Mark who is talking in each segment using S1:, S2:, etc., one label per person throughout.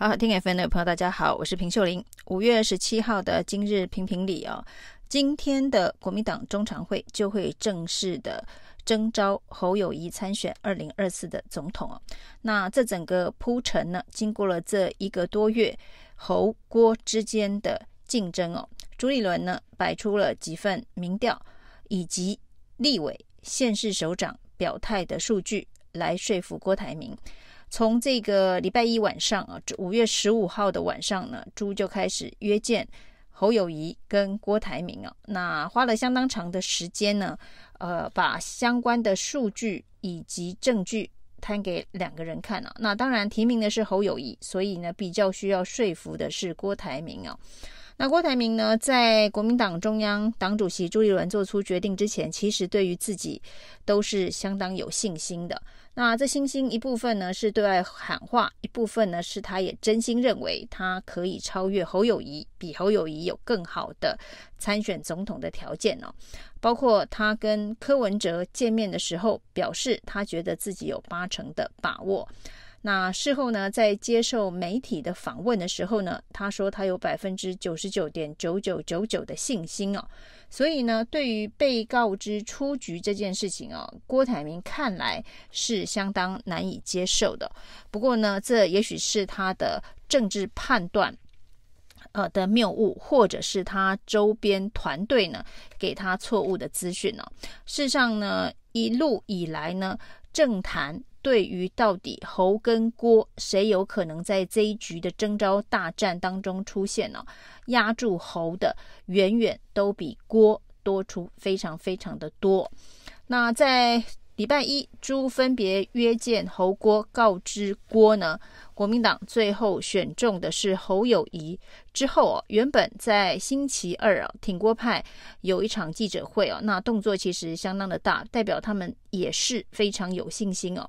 S1: 好，听 FM 的朋友，大家好，我是平秀玲。五月十七号的今日评评理哦，今天的国民党中常会就会正式的征召侯友宜参选二零二四的总统哦。那这整个铺陈呢，经过了这一个多月侯郭之间的竞争哦，朱立伦呢摆出了几份民调以及立委县市首长表态的数据来说服郭台铭。从这个礼拜一晚上啊，五月十五号的晚上呢，朱就开始约见侯友宜跟郭台铭啊，那花了相当长的时间呢，呃，把相关的数据以及证据摊给两个人看啊。那当然提名的是侯友宜，所以呢，比较需要说服的是郭台铭啊。那郭台铭呢，在国民党中央党主席朱立伦做出决定之前，其实对于自己都是相当有信心的。那这星星一部分呢是对外喊话，一部分呢是他也真心认为他可以超越侯友谊，比侯友谊有更好的参选总统的条件哦。包括他跟柯文哲见面的时候，表示他觉得自己有八成的把握。那事后呢，在接受媒体的访问的时候呢，他说他有百分之九十九点九九九九的信心哦。所以呢，对于被告知出局这件事情哦，郭台铭看来是相当难以接受的。不过呢，这也许是他的政治判断呃的谬误，或者是他周边团队呢给他错误的资讯呢。事实上呢，一路以来呢，政坛。对于到底侯跟郭谁有可能在这一局的征召大战当中出现呢？压住侯的远远都比郭多出非常非常的多。那在礼拜一，朱分别约见侯郭，告知郭呢，国民党最后选中的是侯友谊。之后哦，原本在星期二啊，挺郭派有一场记者会哦，那动作其实相当的大，代表他们也是非常有信心哦，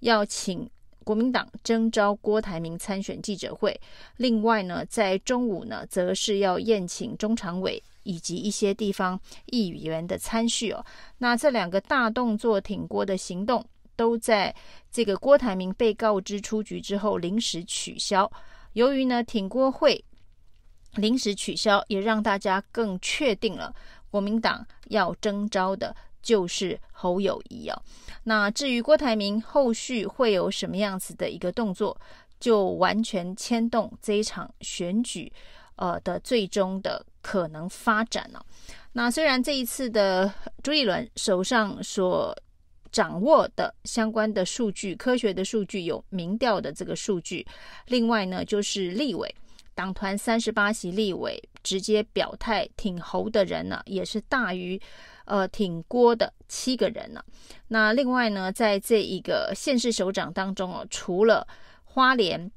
S1: 要请国民党征召郭台铭参选记者会。另外呢，在中午呢，则是要宴请中常委。以及一些地方议员的参叙哦，那这两个大动作挺郭的行动，都在这个郭台铭被告知出局之后临时取消。由于呢挺郭会临时取消，也让大家更确定了国民党要征召的就是侯友谊哦。那至于郭台铭后续会有什么样子的一个动作，就完全牵动这一场选举。呃的最终的可能发展呢、那虽然这一次的朱立伦手上所掌握的相关的数据，科学的数据有民调的这个数据，另外呢就是立委党团三十八席立委直接表态挺侯的人呢，也是大于呃挺郭的七个人呢。那另外呢，在这一个县市首长当中哦，除了花莲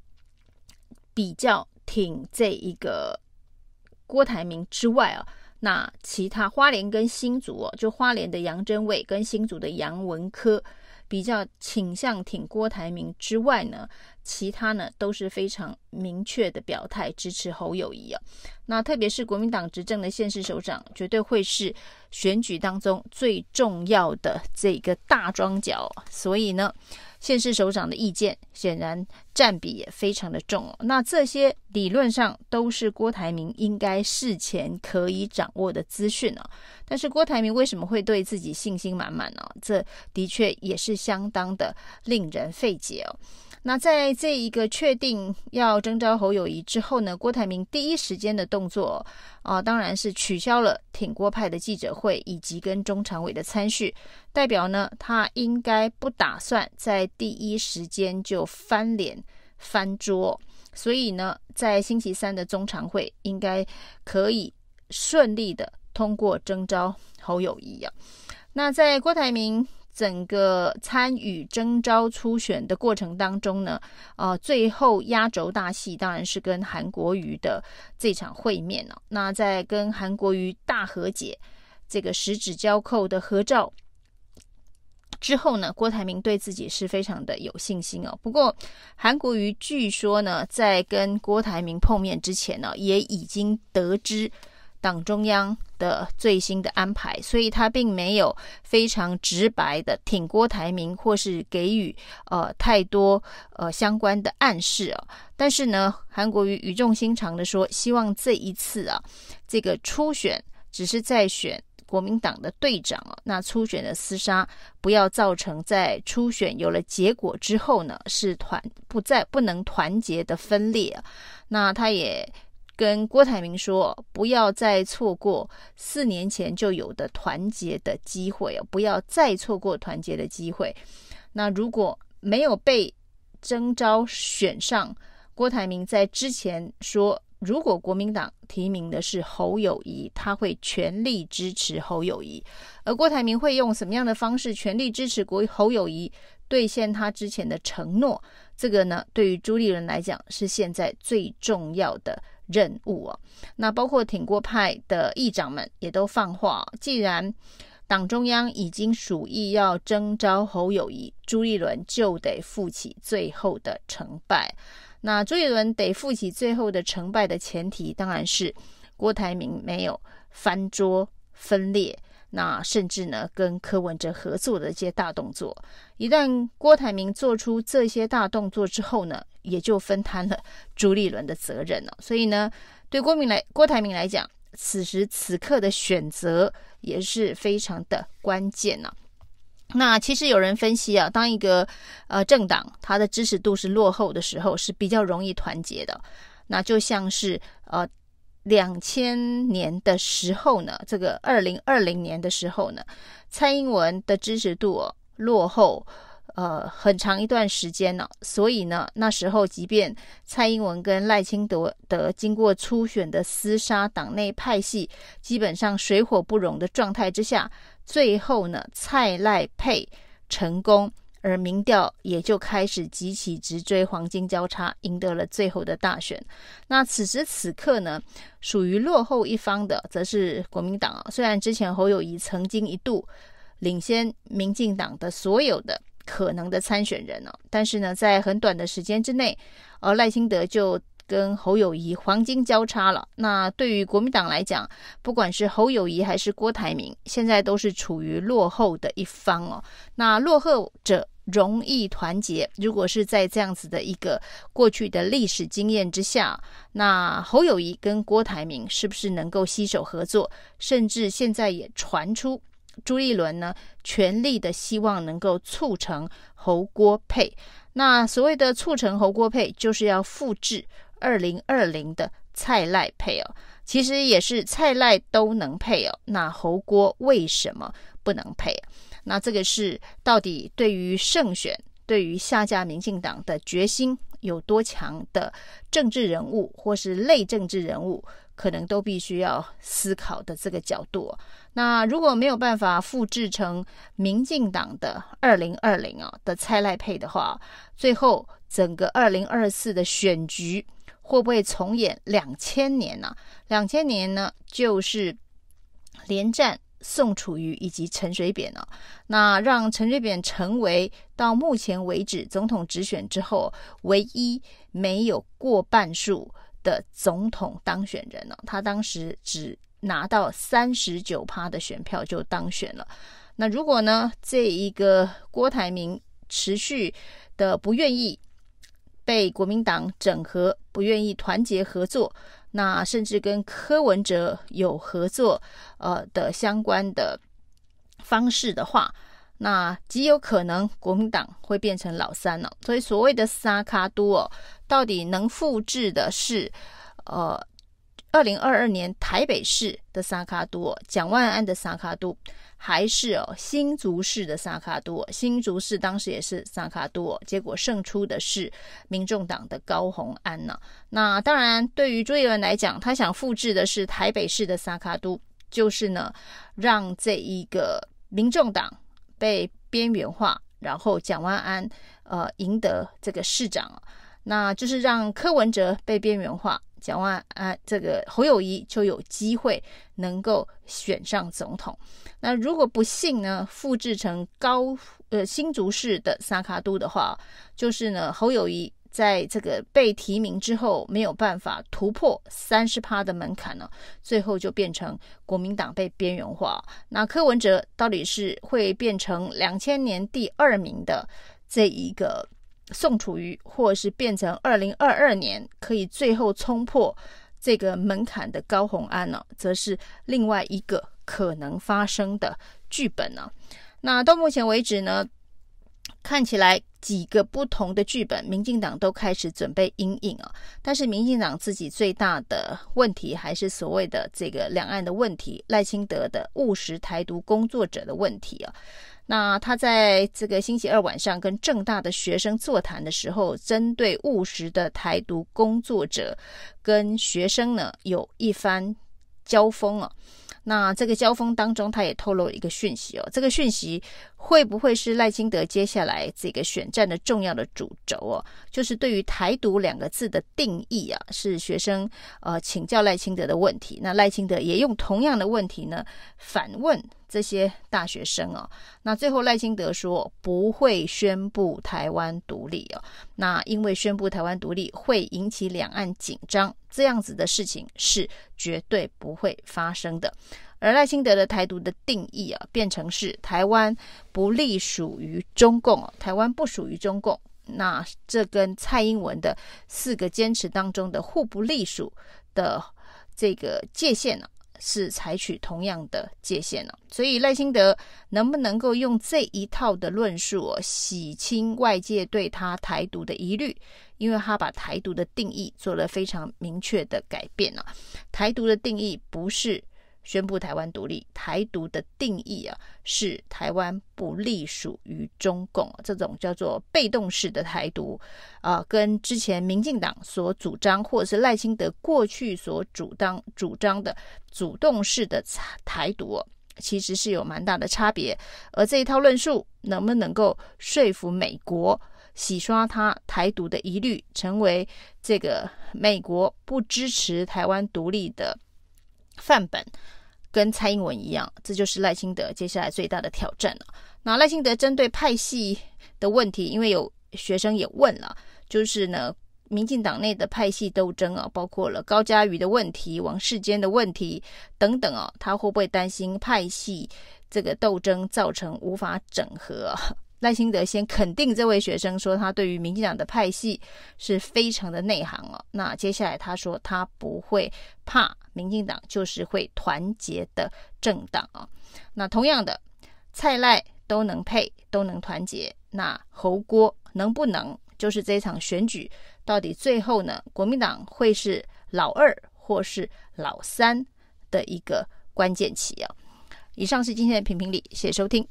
S1: 比较。挺这一个郭台铭之外啊，那其他花莲跟新竹哦，就花莲的杨真伟跟新竹的杨文科比较倾向挺郭台铭之外呢，其他呢都是非常明确的表态支持侯友谊啊。那特别是国民党执政的县市首长，绝对会是选举当中最重要的这个大庄脚，所以呢。县市首长的意见显然占比也非常的重哦，那这些理论上都是郭台铭应该事前可以掌握的资讯哦，但是郭台铭为什么会对自己信心满满呢？这的确也是相当的令人费解哦。那在这一个确定要征召侯友宜之后呢，郭台铭第一时间的动作啊、当然是取消了挺郭派的记者会以及跟中常委的参叙，代表呢他应该不打算在第一时间就翻脸翻桌，所以呢，在星期三的中常会应该可以顺利的通过征召侯友谊啊。那在郭台铭。整个参与征召初选的过程当中呢，呃，最后压轴大戏当然是跟韩国瑜的这场会面了，那在跟韩国瑜大和解，这个十指交扣的合照之后呢，郭台铭对自己是非常的有信心哦。不过韩国瑜据说呢，在跟郭台铭碰面之前呢，也已经得知党中央的最新的安排，所以他并没有非常直白的挺郭台铭，或是给予呃太多呃相关的暗示啊。但是呢，韩国瑜语重心长的说，希望这一次啊，这个初选只是在选国民党的队长啊，那初选的厮杀不要造成在初选有了结果之后呢，是团不再不能团结的分裂啊。那他也。跟郭台铭说，不要再错过四年前就有的团结的机会哦，不要再错过团结的机会。那如果没有被征召选上，郭台铭在之前说，如果国民党提名的是侯友宜，他会全力支持侯友宜。而郭台铭会用什么样的方式全力支持国侯友宜，兑现他之前的承诺？这个呢，对于朱立伦来讲，是现在最重要的。任务啊，那包括挺郭派的议长们也都放话，既然党中央已经属意要征召侯友宜，朱立伦就得负起最后的成败。那朱立伦得负起最后的成败的前提，当然是郭台铭没有翻桌分裂。那甚至呢，跟柯文哲合作的这些大动作，一旦郭台铭做出这些大动作之后呢，也就分摊了朱立伦的责任了。所以呢，对郭明来郭台铭来讲，此时此刻的选择也是非常的关键呢。那其实有人分析啊，当一个呃政党它的支持度是落后的时候，是比较容易团结的。那就像是呃。两千年的时候呢，这个二零二零年的时候呢，蔡英文的支持度哦，落后呃很长一段时间呢，所以呢，那时候即便蔡英文跟赖清德的经过初选的厮杀，党内派系基本上水火不容的状态之下，最后呢，蔡赖配成功。而民调也就开始急起直追，黄金交叉，赢得了最后的大选。那此时此刻呢，属于落后一方的，则是国民党啊。虽然之前侯友谊曾经一度领先民进党的所有的可能的参选人呢，但是呢，在很短的时间之内，呃，赖清德就跟侯友宜黄金交叉了。那对于国民党来讲，不管是侯友宜还是郭台铭，现在都是处于落后的一方哦。那落后者。容易团结。如果是在这样子的一个过去的历史经验之下，那侯友宜跟郭台铭是不是能够携手合作？甚至现在也传出朱立伦呢，全力的希望能够促成侯郭配。那所谓的促成侯郭配，就是要复制二零二零的蔡赖配哦。其实也是蔡赖都能配哦，那侯郭为什么不能配？那这个是到底对于胜选、对于下架民进党的决心有多强的政治人物，或是类政治人物，可能都必须要思考的这个角度。那如果没有办法复制成民进党的二零二零啊的蔡赖配的话，最后整个二零二四的选举会不会重演两千年呢？两千年呢，就是连战。宋楚瑜以及陈水扁呢？那让陈水扁成为到目前为止总统直选之后唯一没有过半数的总统当选人呢？他当时只拿到三十九趴的选票就当选了。那如果呢，这一个郭台铭持续的不愿意被国民党整合，不愿意团结合作。那甚至跟柯文哲有合作，呃的相关的方式的话，那极有可能国民党会变成老三了。所以所谓的萨卡多，到底能复制的是呃二零二二年台北市的萨卡多，蒋万安的三脚督。还是哦，新竹市的萨卡多，新竹市当时也是萨卡多，结果胜出的是民众党的高虹安呢。那当然，对于朱立伦来讲，他想复制的是台北市的三脚督，就是呢，让这一个民众党被边缘化，然后蒋万安呃赢得这个市长，那就是让柯文哲被边缘化。蒋万啊，这个侯友谊就有机会能够选上总统。那如果不幸呢，复制成高呃新竹市的萨卡都的话，就是呢侯友谊在这个被提名之后没有办法突破三十趴的门槛呢，最后就变成国民党被边缘化。那柯文哲到底是会变成两千年第二名的这一个宋楚瑜，或是变成二零二二年可以最后冲破这个门槛的高红安呢？则是另外一个可能发生的剧本呢。那到目前为止呢，看起来几个不同的剧本，民进党都开始准备因应啊。但是民进党自己最大的问题还是所谓的这个两岸的问题，赖清德的务实台独工作者的问题啊。那他在这个星期二晚上跟政大的学生座谈的时候，针对务实的台独工作者跟学生呢，有一番交锋啊。那这个交锋当中，他也透露一个讯息哦，这个讯息会不会是赖清德接下来这个选战的重要的主轴哦？就是对于“台独”两个字的定义啊，是学生呃请教赖清德的问题。那赖清德也用同样的问题呢反问这些大学生哦。那最后赖清德说不会宣布台湾独立哦。那因为宣布台湾独立会引起两岸紧张。这样子的事情是绝对不会发生的。而赖清德的台独的定义啊，变成是台湾不隶属于中共，台湾不属于中共。那这跟蔡英文的四个坚持当中的互不隶属的这个界限呢，是采取同样的界限呢。所以赖清德能不能够用这一套的论述哦洗清外界对他台独的疑虑？因为他把台独的定义做了非常明确的改变了，台独的定义不是宣布台湾独立，台独的定义啊是台湾不隶属于中共，这种叫做被动式的台独啊，跟之前民进党所主张，或者是赖清德过去所主张主张的主动式的台独，其实是有蛮大的差别。而这一套论述能不能够说服美国？洗刷他台独的疑虑，成为这个美国不支持台湾独立的范本，跟蔡英文一样，这就是赖清德接下来最大的挑战了。那赖清德针对派系的问题，因为有学生也问了，就是呢，民进党内的派系斗争啊，包括了高嘉瑜的问题、王世坚的问题等等啊，他会不会担心派系这个斗争造成无法整合？赖清德先肯定这位学生说，他对于民进党的派系是非常的内行哦。那接下来他说，他不会怕民进党，就是会团结的政党啊。那同样的，蔡赖都能配，都能团结。那侯郭能不能？就是这场选举到底最后呢？国民党会是老二或是老三的一个关键期啊。以上是今天的评评理，谢谢收听。